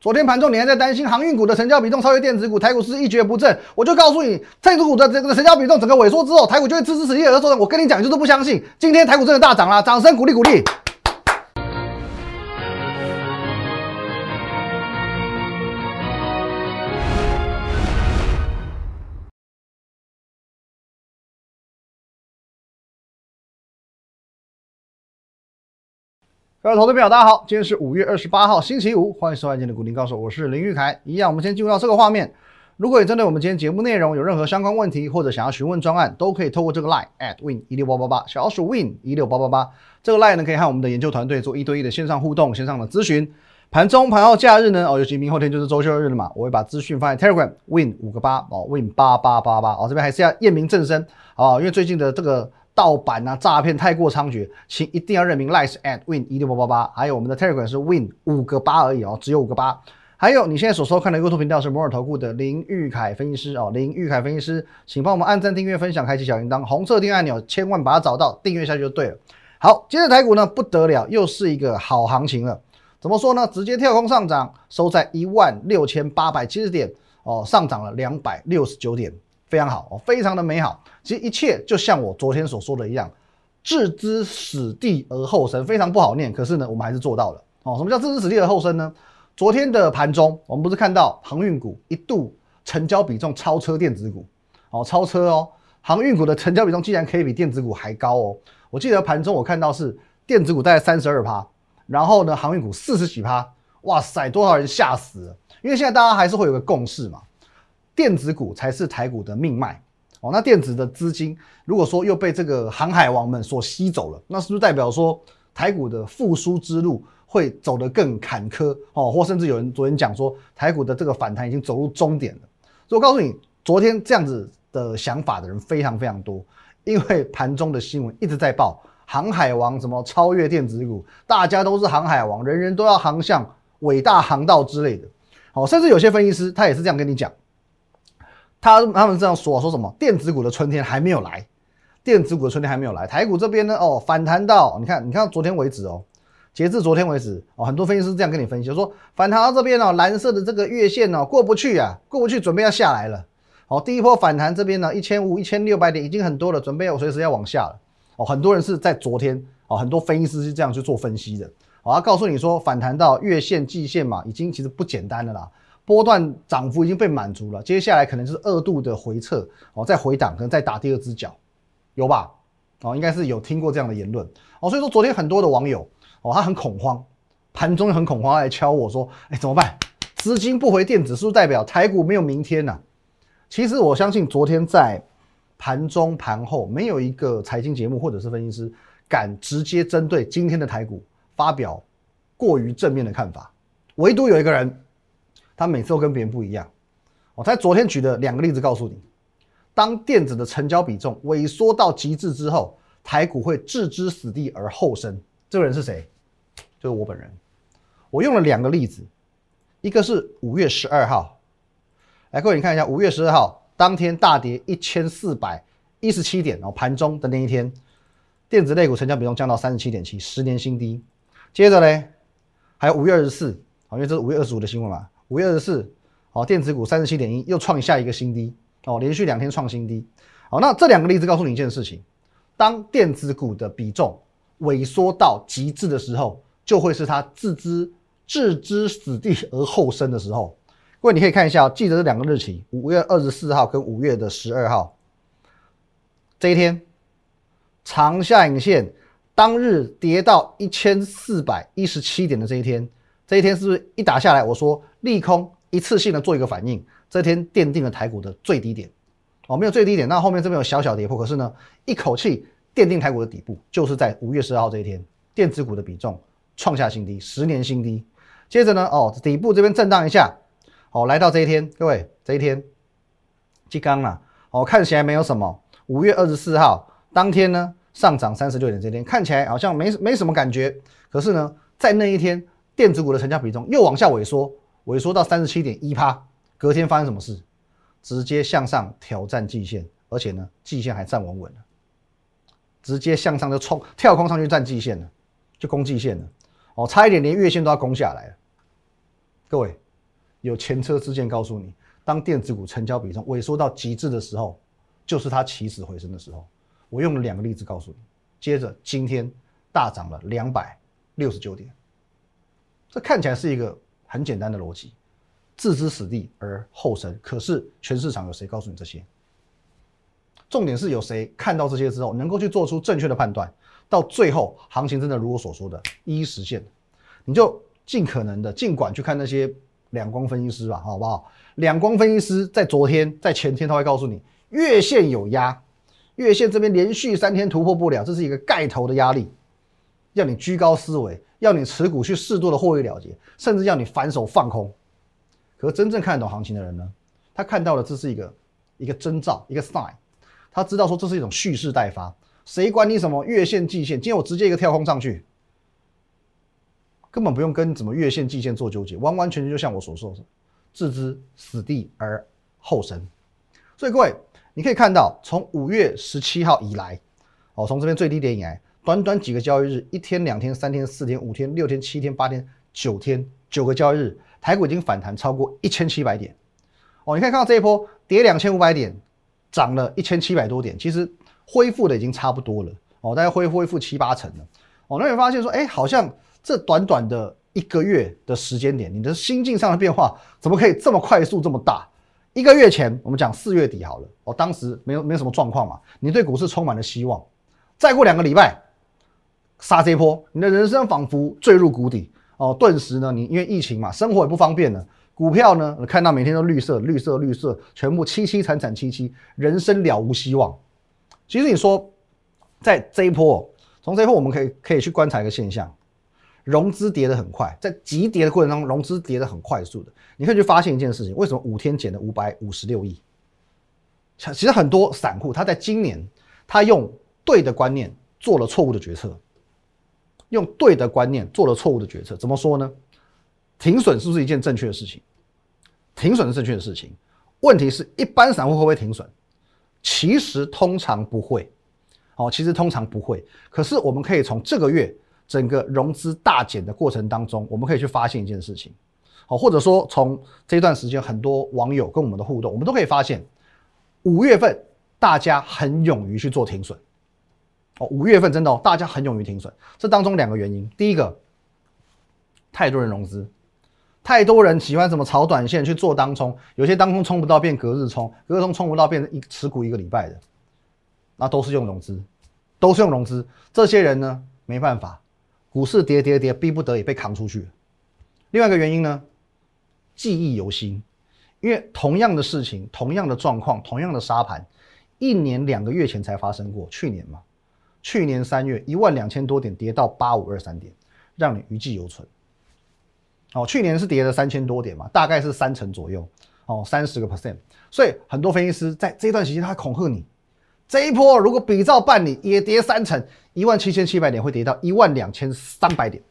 昨天盘中你还在担心航运股的成交比重超越电子股，台股是一蹶不振。我就告诉你，电子股的这个成交比重整个萎缩之后，台股就会支持实力而做。我跟你讲，就是不相信。今天台股真的大涨了，掌声鼓励鼓励。各位投资朋友，大家好，今天是五月二十八号，星期五，欢迎收看今天的股林高手，我是林玉凯。一样，我们先进入到这个画面。如果你针对我们今天节目内容有任何相关问题，或者想要询问专案，都可以透过这个 line at win 一六八八八，小鼠 win 一六八八八。这个 line 呢，可以和我们的研究团队做一对一的线上互动、线上的咨询。盘中、盘后、假日呢，哦，尤其明后天就是周休日了嘛，我会把资讯放在 Telegram win 五个八哦，win 八八八八哦，这边还是要验明正身哦，因为最近的这个。盗版啊，诈骗太过猖獗，请一定要认明 Lies at Win 一六八八八，还有我们的 Telegram 是 Win 五个八而已哦，只有五个八。还有你现在所收看的 YouTube 频道是摩尔投顾的林玉凯分析师哦，林玉凯分析师，请帮我们按赞、订阅、分享、开启小铃铛，红色订阅按钮千万把它找到，订阅下去就对了。好，今天台股呢不得了，又是一个好行情了。怎么说呢？直接跳空上涨，收在一万六千八百七十点哦，上涨了两百六十九点。非常好哦，非常的美好。其实一切就像我昨天所说的一样，置之死地而后生，非常不好念。可是呢，我们还是做到了哦。什么叫置之死地而后生呢？昨天的盘中，我们不是看到航运股一度成交比重超车电子股哦，超车哦。航运股的成交比重竟然可以比电子股还高哦。我记得盘中我看到是电子股大概三十二趴，然后呢，航运股四十几趴。哇塞，多少人吓死了！因为现在大家还是会有个共识嘛。电子股才是台股的命脉哦。那电子的资金如果说又被这个航海王们所吸走了，那是不是代表说台股的复苏之路会走得更坎坷哦？或甚至有人昨天讲说台股的这个反弹已经走入终点了。所以我告诉你，昨天这样子的想法的人非常非常多，因为盘中的新闻一直在报航海王什么超越电子股，大家都是航海王，人人都要航向伟大航道之类的。哦，甚至有些分析师他也是这样跟你讲。他他们这样说，说什么？电子股的春天还没有来，电子股的春天还没有来。台股这边呢，哦，反弹到你看，你看昨天为止哦，截至昨天为止哦，很多分析师这样跟你分析，说反弹到这边哦，蓝色的这个月线哦过不去啊，过不去，准备要下来了。哦，第一波反弹这边呢，一千五、一千六百点已经很多了，准备要随时要往下了。哦，很多人是在昨天哦，很多分析师是这样去做分析的。我要告诉你说，反弹到月线、季线嘛，已经其实不简单的啦。波段涨幅已经被满足了，接下来可能就是二度的回撤哦，再回档，可能再打第二只脚，有吧？哦，应该是有听过这样的言论哦，所以说昨天很多的网友哦，他很恐慌，盘中很恐慌来敲我说，哎，怎么办？资金不回电子，是不是代表台股没有明天呐？其实我相信昨天在盘中盘后，没有一个财经节目或者是分析师敢直接针对今天的台股发表过于正面的看法，唯独有一个人。他每次都跟别人不一样。我在昨天举的两个例子告诉你，当电子的成交比重萎缩到极致之后，台股会置之死地而后生。这个人是谁？就是我本人。我用了两个例子，一个是五月十二号，来各位你看一下，五月十二号当天大跌一千四百一十七点，然后盘中的那一天，电子类股成交比重降到三十七点七，十年新低。接着呢，还有五月二十四，好，因为这是五月二十五的新闻嘛。五月二十四，好，电子股三十七点一又创下一个新低哦，连续两天创新低。好，那这两个例子告诉你一件事情：当电子股的比重萎缩到极致的时候，就会是它置之置之死地而后生的时候。各位，你可以看一下，记得这两个日期：五月二十四号跟五月的十二号。这一天长下影线当日跌到一千四百一十七点的这一天。这一天是不是一打下来，我说利空一次性的做一个反应，这天奠定了台股的最低点，哦，没有最低点，那后面这边有小小跌破，可是呢，一口气奠定台股的底部，就是在五月十二号这一天，电子股的比重创下新低，十年新低。接着呢，哦，底部这边震荡一下，哦，来到这一天，各位这一天，激刚了，哦，看起来没有什么。五月二十四号当天呢，上涨三十六点，这天看起来好像没没什么感觉，可是呢，在那一天。电子股的成交比重又往下萎缩，萎缩到三十七点一趴。隔天发生什么事？直接向上挑战季线，而且呢，季线还站稳稳了，直接向上就冲跳空上去站季线了，就攻季线了。哦，差一点连月线都要攻下来了。各位，有前车之鉴告诉你，当电子股成交比重萎缩到极致的时候，就是它起死回生的时候。我用了两个例子告诉你。接着今天大涨了两百六十九点，这看起来是一个很简单的逻辑，置之死地而后生。可是全市场有谁告诉你这些？重点是有谁看到这些之后，能够去做出正确的判断，到最后行情真的如我所说的，一一实现，你就尽可能的尽管去看那些两光分析师吧，好不好？两光分析师在昨天、在前天，他会告诉你月线有压。月线这边连续三天突破不了，这是一个盖头的压力，要你居高思维，要你持股去适度的获利了结，甚至要你反手放空。可是真正看得懂行情的人呢，他看到的这是一个一个征兆，一个 sign，他知道说这是一种蓄势待发。谁管你什么月线、季线？今天我直接一个跳空上去，根本不用跟怎么月线、季线做纠结，完完全全就像我所说的，置之死地而后生。所以各位。你可以看到，从五月十七号以来，哦，从这边最低点以来，短短几个交易日，一天、两天、三天、四天、五天、六天、七天、八天、九天，九个交易日，台股已经反弹超过一千七百点。哦，你可以看到这一波跌两千五百点，涨了一千七百多点，其实恢复的已经差不多了。哦，大概恢恢复七八成了。哦，那你发现说，哎，好像这短短的一个月的时间点，你的心境上的变化怎么可以这么快速、这么大？一个月前，我们讲四月底好了，哦，当时没有没有什么状况嘛，你对股市充满了希望。再过两个礼拜，杀这波，你的人生仿佛坠入谷底哦，顿时呢，你因为疫情嘛，生活也不方便了，股票呢，看到每天都绿色绿色绿色，全部凄凄惨惨戚戚，人生了无希望。其实你说，在这一波，从这一波我们可以可以去观察一个现象。融资跌得很快，在急跌的过程当中，融资跌得很快速的。你可以去发现一件事情：为什么五天减了五百五十六亿？其实很多散户他在今年，他用对的观念做了错误的决策，用对的观念做了错误的决策。怎么说呢？停损是不是一件正确的事情？停损是正确的事情。问题是一般散户会不会停损？其实通常不会。哦，其实通常不会。可是我们可以从这个月。整个融资大减的过程当中，我们可以去发现一件事情，好，或者说从这段时间很多网友跟我们的互动，我们都可以发现，五月份大家很勇于去做停损，哦，五月份真的哦，大家很勇于停损，这当中两个原因，第一个，太多人融资，太多人喜欢什么炒短线去做当冲，有些当冲冲不到变隔日冲，隔日冲冲不到变成一持股一个礼拜的，那都是用融资，都是用融资，这些人呢没办法。股市跌跌跌，逼不得已被扛出去。另外一个原因呢，记忆犹新，因为同样的事情、同样的状况、同样的沙盘，一年两个月前才发生过。去年嘛，去年三月一万两千多点跌到八五二三点，让你余悸犹存。哦，去年是跌了三千多点嘛，大概是三成左右，哦，三十个 percent。所以很多分析师在这段时间他恐吓你。这一波如果比照办理，也跌三成，一万七千七百点会跌到一万两千三百点，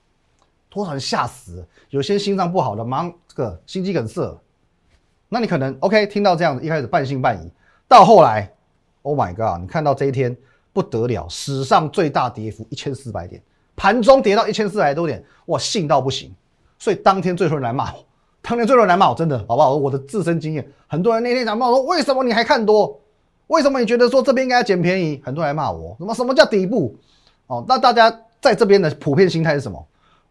多少人吓死？有些心脏不好的，忙这个心肌梗塞。那你可能 OK，听到这样子，一开始半信半疑，到后来，Oh my God！你看到这一天不得了，史上最大跌幅一千四百点，盘中跌到一千四百多点，哇，信到不行。所以当天最多人来骂我，当天最多人来骂我，真的好不好？我的自身经验，很多人那天想骂我说，为什么你还看多？为什么你觉得说这边应该要捡便宜？很多人来骂我，什么什么叫底部？哦，那大家在这边的普遍心态是什么？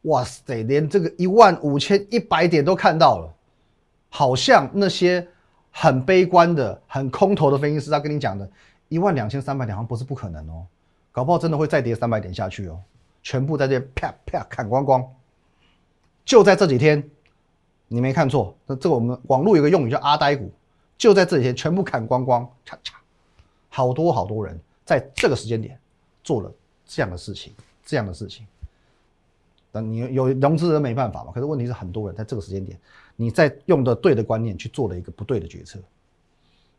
哇塞，连这个一万五千一百点都看到了，好像那些很悲观的、很空头的分析师他跟你讲的，一万两千三百点好像不是不可能哦，搞不好真的会再跌三百点下去哦，全部在这啪啪砍光光。就在这几天，你没看错，那这个我们网络有个用语叫阿呆股，就在这几天全部砍光光，嚓嚓。好多好多人在这个时间点做了这样的事情，这样的事情。那你有融资人没办法嘛？可是问题是很多人在这个时间点，你在用的对的观念去做了一个不对的决策。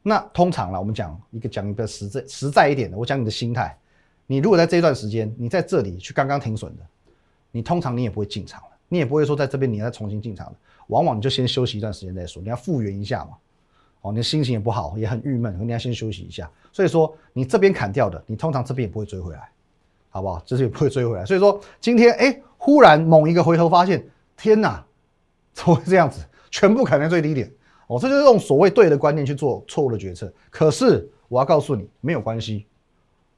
那通常啦，我们讲一个讲一个实在实在一点的，我讲你的心态。你如果在这段时间你在这里去刚刚停损的，你通常你也不会进场了，你也不会说在这边你要重新进场的，往往你就先休息一段时间再说，你要复原一下嘛。哦，你的心情也不好，也很郁闷，你要先休息一下。所以说，你这边砍掉的，你通常这边也不会追回来，好不好？这是也不会追回来。所以说，今天哎，忽然猛一个回头发现，天哪，怎么会这样子？全部砍在最低点。哦，这就是用所谓对的观念去做错误的决策。可是我要告诉你，没有关系，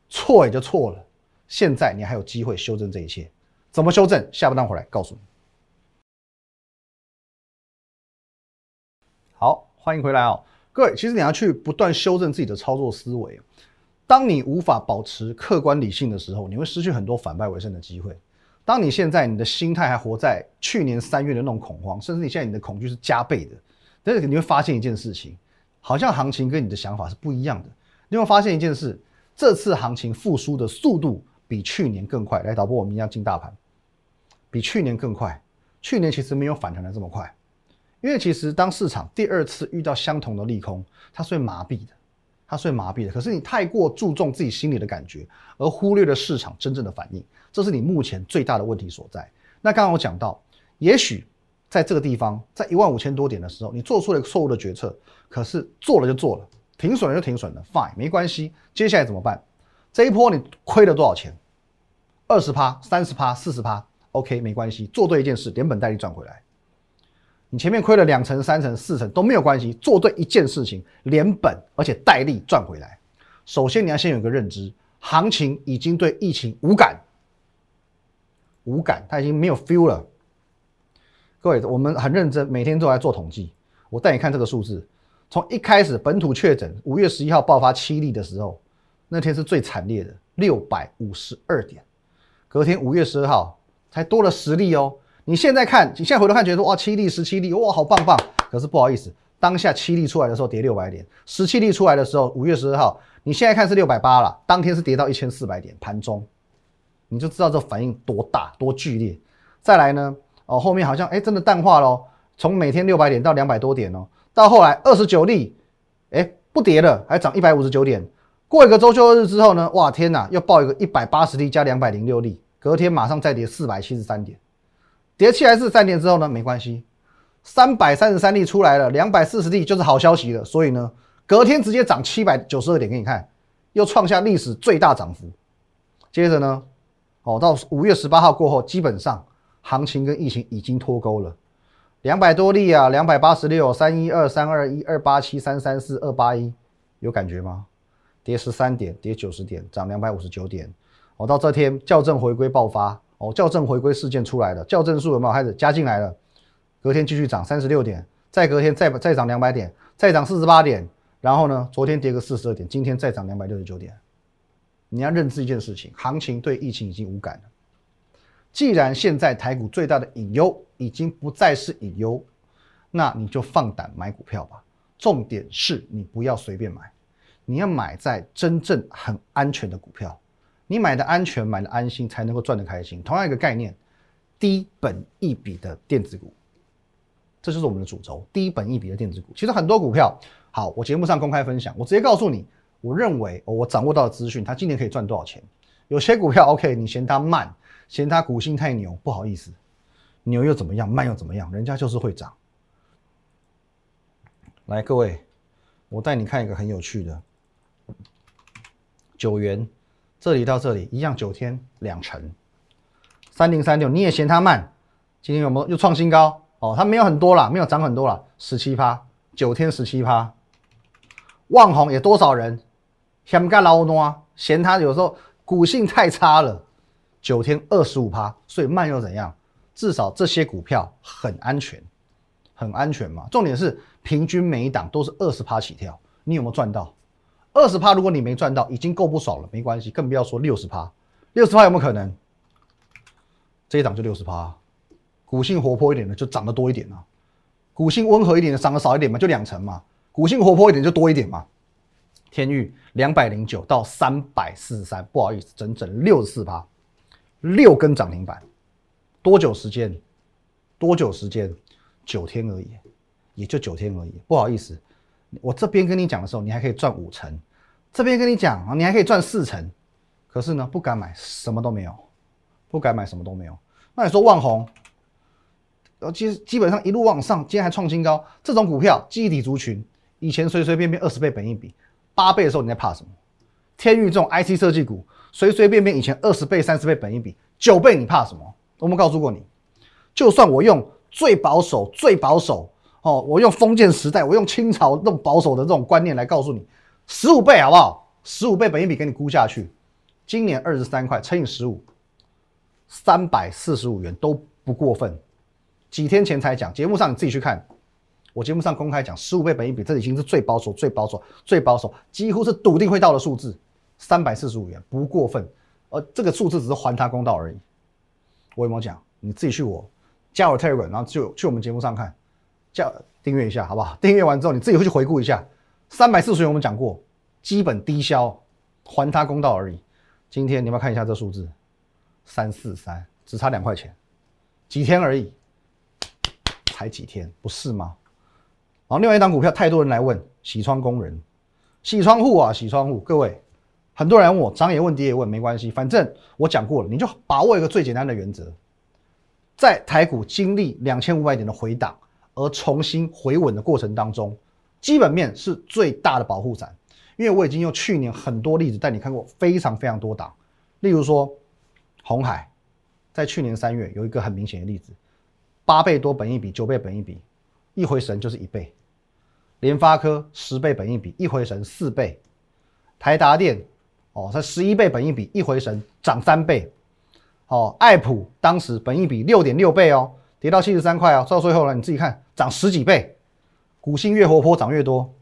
错也就错了。现在你还有机会修正这一切，怎么修正？下半段回来告诉你。好，欢迎回来哦，各位。其实你要去不断修正自己的操作思维。当你无法保持客观理性的时候，你会失去很多反败为胜的机会。当你现在你的心态还活在去年三月的那种恐慌，甚至你现在你的恐惧是加倍的，但是你会发现一件事情，好像行情跟你的想法是不一样的。你会发现一件事，这次行情复苏的速度比去年更快。来，导播，我们一样进大盘，比去年更快。去年其实没有反弹的这么快，因为其实当市场第二次遇到相同的利空，它是会麻痹的。它是会麻痹的，可是你太过注重自己心里的感觉，而忽略了市场真正的反应，这是你目前最大的问题所在。那刚刚我讲到，也许在这个地方，在一万五千多点的时候，你做出了一个错误的决策，可是做了就做了，停损了就停损了，fine，没关系。接下来怎么办？这一波你亏了多少钱？二十趴、三十趴、四十趴，OK，没关系，做对一件事，连本带利赚回来。你前面亏了两成、三成、四成都没有关系，做对一件事情，连本而且带利赚回来。首先你要先有一个认知，行情已经对疫情无感，无感，它已经没有 feel 了。各位，我们很认真，每天都在做统计。我带你看这个数字，从一开始本土确诊，五月十一号爆发七例的时候，那天是最惨烈的，六百五十二点。隔天五月十二号才多了十例哦。你现在看，你现在回头看，觉得说哇七例十七例，哇好棒棒。可是不好意思，当下七例出来的时候跌六百点，十七例出来的时候五月十二号，你现在看是六百八了，当天是跌到一千四百点盘中，你就知道这反应多大多剧烈。再来呢，哦后面好像哎真的淡化喽，从每天六百点到两百多点哦，到后来二十九例，哎不跌了，还涨一百五十九点。过一个周休日之后呢，哇天哪，又报一个一百八十例加两百零六例，隔天马上再跌四百七十三点。跌七还是三点之后呢？没关系，三百三十三例出来了，两百四十例就是好消息了。所以呢，隔天直接涨七百九十二点给你看，又创下历史最大涨幅。接着呢，哦，到五月十八号过后，基本上行情跟疫情已经脱钩了。两百多例啊，两百八十六，三一二三二一二八七三三四二八一，有感觉吗？跌十三点，跌九十点，涨两百五十九点。哦，到这天校正回归爆发。哦，校正回归事件出来了，校正数有没有开始加进来了？隔天继续涨三十六点，再隔天再再涨两百点，再涨四十八点，然后呢，昨天跌个四十二点，今天再涨两百六十九点。你要认知一件事情，行情对疫情已经无感了。既然现在台股最大的隐忧已经不再是隐忧，那你就放胆买股票吧。重点是你不要随便买，你要买在真正很安全的股票。你买的安全，买的安心，才能够赚得开心。同样一个概念，低本一笔的电子股，这就是我们的主轴。低本一笔的电子股，其实很多股票，好，我节目上公开分享，我直接告诉你，我认为我掌握到的资讯，它今年可以赚多少钱。有些股票，OK，你嫌它慢，嫌它股性太牛，不好意思，牛又怎么样，慢又怎么样，人家就是会涨。来，各位，我带你看一个很有趣的九元。这里到这里一样，九天两成，三零三六，你也嫌它慢？今天有没有又创新高？哦，它没有很多啦，没有涨很多啦，十七趴，九天十七趴。旺宏也多少人嫌干老多啊？嫌它有时候股性太差了，九天二十五趴，所以慢又怎样？至少这些股票很安全，很安全嘛。重点是平均每一档都是二十趴起跳，你有没有赚到？二十趴，如果你没赚到，已经够不爽了，没关系，更不要说六十趴。六十趴有没有可能？这一档就六十趴，股性活泼一点的就涨得多一点啊，股性温和一点的涨得少一点嘛，就两成嘛。股性活泼一点就多一点嘛。天域两百零九到三百四十三，不好意思，整整六十四趴，六根涨停板，多久时间？多久时间？九天而已，也就九天而已，不好意思。我这边跟你讲的时候，你还可以赚五成；这边跟你讲啊，你还可以赚四成。可是呢，不敢买，什么都没有，不敢买，什么都没有。那你说万红，呃，基基本上一路往上，今天还创新高。这种股票，记忆体族群，以前随随便便二十倍本一比，八倍的时候你在怕什么？天域这种 IC 设计股，随随便便以前二十倍、三十倍本一比，九倍你怕什么？我们告诉过你，就算我用最保守、最保守。哦，我用封建时代，我用清朝这种保守的这种观念来告诉你，十五倍好不好？十五倍本一比给你估下去，今年二十三块乘以十五，三百四十五元都不过分。几天前才讲，节目上你自己去看，我节目上公开讲，十五倍本一比，这已经是最保守、最保守、最保守，几乎是笃定会到的数字，三百四十五元不过分。而这个数字只是还他公道而已。我有没有讲？你自己去我加我 Telegram，然后就去我们节目上看，加订阅一下好不好？订阅完之后你自己会去回顾一下，三百四十元我们讲过，基本低消，还他公道而已。今天你要不要看一下这数字？三四三，只差两块钱，几天而已。才几天，不是吗？然后另外一档股票，太多人来问，洗窗工人，洗窗户啊，洗窗户，各位，很多人问我，涨也问，跌也问，没关系，反正我讲过了，你就把握一个最简单的原则，在台股经历两千五百点的回档而重新回稳的过程当中，基本面是最大的保护伞，因为我已经用去年很多例子带你看过非常非常多档，例如说红海，在去年三月有一个很明显的例子。八倍多本一比，九倍本一比，一回神就是一倍。联发科十倍本一比，一回神四倍。台达电哦，才十一倍本一比，一回神涨三倍。哦，爱普当时本一比六点六倍哦，跌到七十三块哦，到最后呢，你自己看涨十几倍，股性越活泼涨越多。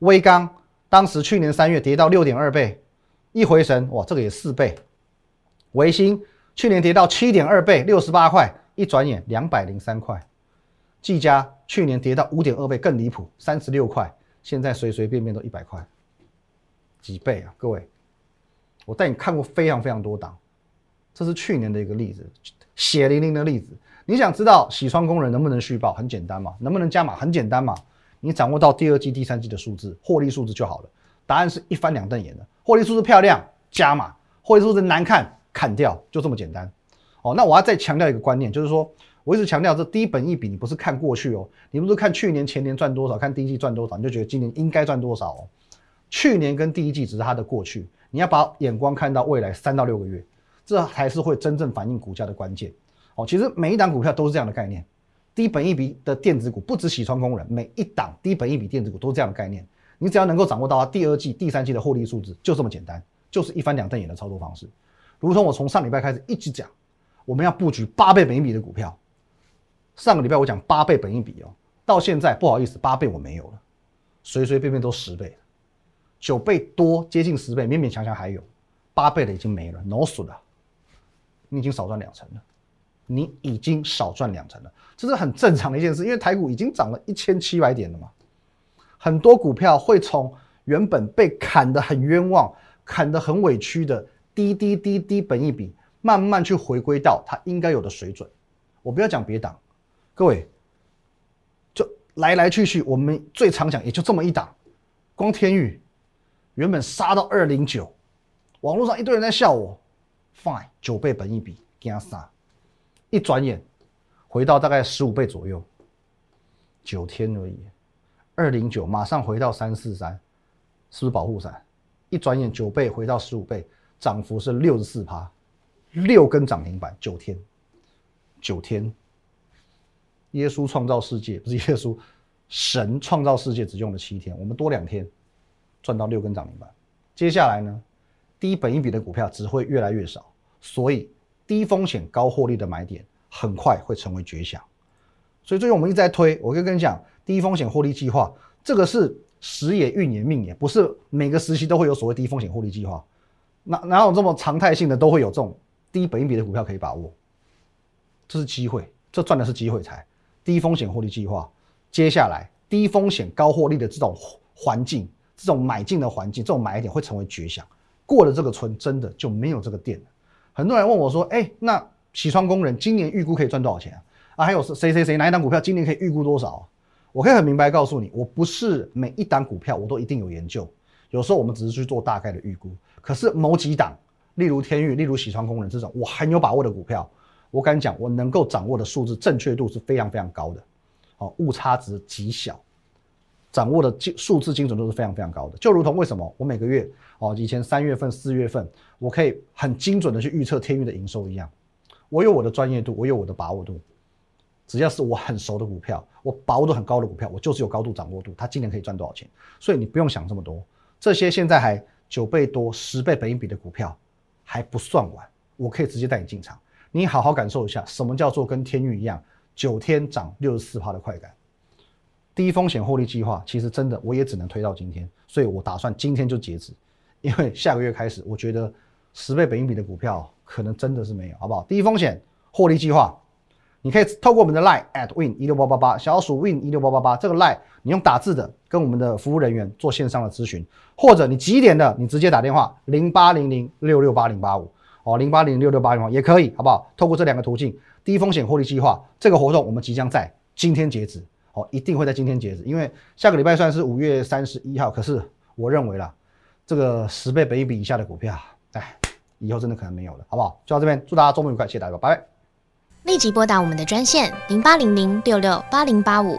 威刚当时去年三月跌到六点二倍，一回神哇，这个也四倍。维新去年跌到七点二倍，六十八块。一转眼两百零三块，技嘉去年跌到五点二倍，更离谱，三十六块，现在随随便便都一百块，几倍啊！各位，我带你看过非常非常多档，这是去年的一个例子，血淋淋的例子。你想知道洗窗工人能不能续报？很简单嘛，能不能加码？很简单嘛，你掌握到第二季、第三季的数字，获利数字就好了。答案是一翻两瞪眼的，获利数字漂亮加码，获利数字难看砍掉，就这么简单。哦，那我要再强调一个观念，就是说，我一直强调这低本一笔，你不是看过去哦，你不是看去年、前年赚多少，看第一季赚多少，你就觉得今年应该赚多少哦。去年跟第一季只是它的过去，你要把眼光看到未来三到六个月，这才是会真正反映股价的关键。哦，其实每一档股票都是这样的概念，低本一比的电子股不止喜川工人，每一档低本一比电子股都是这样的概念。你只要能够掌握到它第二季、第三季的获利数字，就这么简单，就是一翻两瞪眼的操作方式。如同我从上礼拜开始一直讲。我们要布局八倍本一比的股票。上个礼拜我讲八倍本一比哦，到现在不好意思，八倍我没有了，随随便便都十倍九倍多接近十倍，勉勉强强还有，八倍的已经没了，no 损了，你已经少赚两成了，你已经少赚两成了，这是很正常的一件事，因为台股已经涨了一千七百点了嘛，很多股票会从原本被砍得很冤枉、砍得很委屈的低低低低本一比。慢慢去回归到它应该有的水准。我不要讲别档，各位，就来来去去，我们最常讲也就这么一档。光天宇原本杀到二零九，网络上一堆人在笑我，fine 九倍本一比，给他杀，一转眼回到大概十五倍左右，九天而已，二零九马上回到三四三，是不是保护伞？一转眼九倍回到十五倍，涨幅是六十四趴。六根涨停板，九天，九天。耶稣创造世界不是耶稣，神创造世界只用了七天，我们多两天，赚到六根涨停板。接下来呢，低本一笔的股票只会越来越少，所以低风险高获利的买点很快会成为绝响。所以最近我们一直在推，我跟跟你讲，低风险获利计划，这个是时也运也命也，不是每个时期都会有所谓低风险获利计划，哪哪有这么常态性的都会有这种。低本一比的股票可以把握，这是机会，这赚的是机会财，低风险获利计划。接下来低风险高获利的这种环境，这种买进的环境，这种买点会成为绝响。过了这个村，真的就没有这个店。很多人问我说：“哎，那洗窗工人今年预估可以赚多少钱啊？啊，还有是谁谁谁哪一档股票今年可以预估多少？”我可以很明白告诉你，我不是每一档股票我都一定有研究，有时候我们只是去做大概的预估。可是某几档。例如天域，例如喜川工人这种我很有把握的股票，我敢讲，我能够掌握的数字正确度是非常非常高的，哦，误差值极小，掌握的精数字精准度是非常非常高的。就如同为什么我每个月哦，以前三月份、四月份，我可以很精准的去预测天域的营收一样，我有我的专业度，我有我的把握度，只要是我很熟的股票，我把握度很高的股票，我就是有高度掌握度，它今年可以赚多少钱。所以你不用想这么多，这些现在还九倍多、十倍本益比的股票还不算完，我可以直接带你进场，你好好感受一下什么叫做跟天域一样九天涨六十四趴的快感。低风险获利计划，其实真的我也只能推到今天，所以我打算今天就截止，因为下个月开始，我觉得十倍本益比的股票可能真的是没有，好不好？低风险获利计划，你可以透过我们的 line at win 一六八八八小鼠 win 一六八八八这个 line，你用打字的跟我们的服务人员做线上的咨询，或者你几点的，你直接打电话零八零零六六八零八五哦，零八零六六八零八也可以，好不好？透过这两个途径，低风险获利计划这个活动，我们即将在今天截止。一定会在今天截止，因为下个礼拜算是五月三十一号。可是我认为啦，这个十倍本益比以下的股票，哎，以后真的可能没有了，好不好？就到这边，祝大家周末愉快，谢谢大家，拜拜。立即拨打我们的专线零八零零六六八零八五